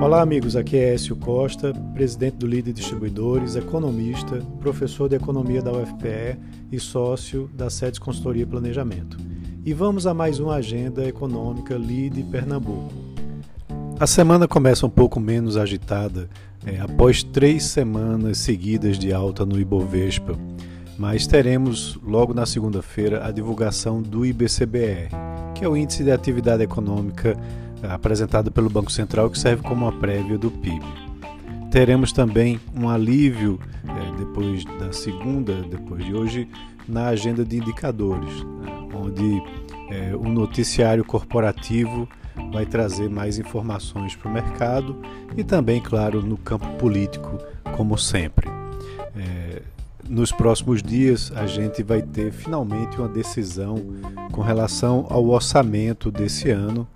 Olá, amigos. Aqui é Écio Costa, presidente do Líder Distribuidores, economista, professor de economia da UFPE e sócio da SEDES Consultoria e Planejamento. E vamos a mais uma agenda econômica Lide Pernambuco. A semana começa um pouco menos agitada é, após três semanas seguidas de alta no Ibovespa, mas teremos logo na segunda-feira a divulgação do IBCBR, que é o Índice de Atividade Econômica apresentado pelo Banco Central, que serve como uma prévia do PIB. Teremos também um alívio é, depois da segunda, depois de hoje, na agenda de indicadores, né, onde é, o noticiário corporativo vai trazer mais informações para o mercado e também, claro, no campo político, como sempre. É, nos próximos dias, a gente vai ter finalmente uma decisão com relação ao orçamento desse ano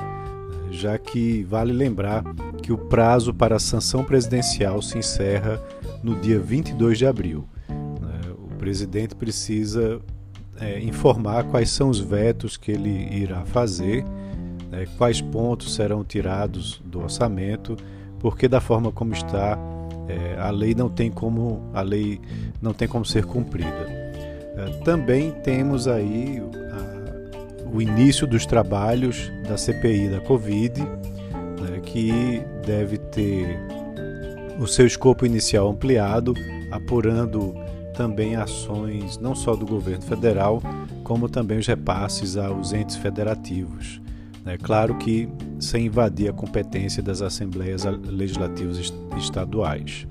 já que vale lembrar que o prazo para a sanção presidencial se encerra no dia 22 de abril. Né? O presidente precisa é, informar quais são os vetos que ele irá fazer, né? quais pontos serão tirados do orçamento, porque da forma como está, é, a lei não tem como a lei não tem como ser cumprida. É, também temos aí o início dos trabalhos da CPI da Covid, né, que deve ter o seu escopo inicial ampliado, apurando também ações não só do governo federal, como também os repasses aos entes federativos. É claro que sem invadir a competência das assembleias legislativas estaduais.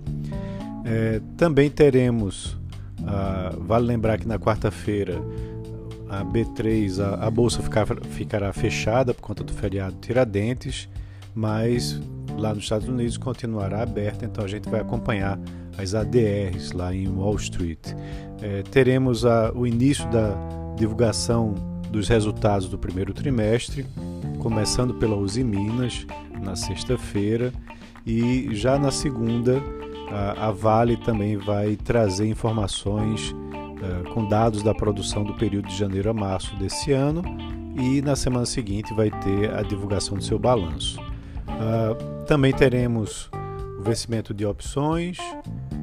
É, também teremos, ah, vale lembrar que na quarta-feira, a B3, a, a bolsa ficar, ficará fechada por conta do feriado Tiradentes, mas lá nos Estados Unidos continuará aberta, então a gente vai acompanhar as ADRs lá em Wall Street. É, teremos a, o início da divulgação dos resultados do primeiro trimestre, começando pela Uzi Minas na sexta-feira e já na segunda a, a Vale também vai trazer informações com dados da produção do período de janeiro a março desse ano e na semana seguinte vai ter a divulgação do seu balanço. Uh, também teremos o vencimento de opções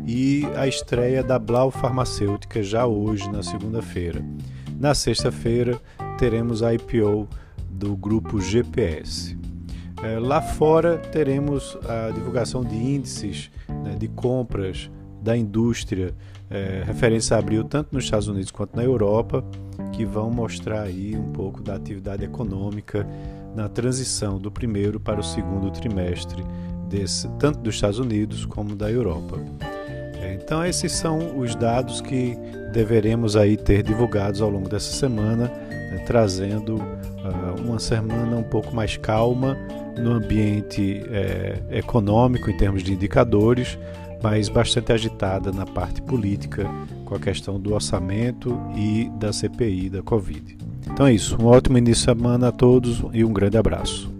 e a estreia da Blau Farmacêutica já hoje, na segunda-feira. Na sexta-feira, teremos a IPO do grupo GPS. Eh, lá fora, teremos a divulgação de índices né, de compras da indústria é, referência abril tanto nos Estados Unidos quanto na Europa, que vão mostrar aí um pouco da atividade econômica na transição do primeiro para o segundo trimestre, desse, tanto dos Estados Unidos como da Europa. É, então esses são os dados que deveremos aí ter divulgados ao longo dessa semana, né, trazendo uh, uma semana um pouco mais calma no ambiente é, econômico em termos de indicadores, mas bastante agitada na parte política com a questão do orçamento e da CPI da Covid. Então é isso, um ótimo início de semana a todos e um grande abraço.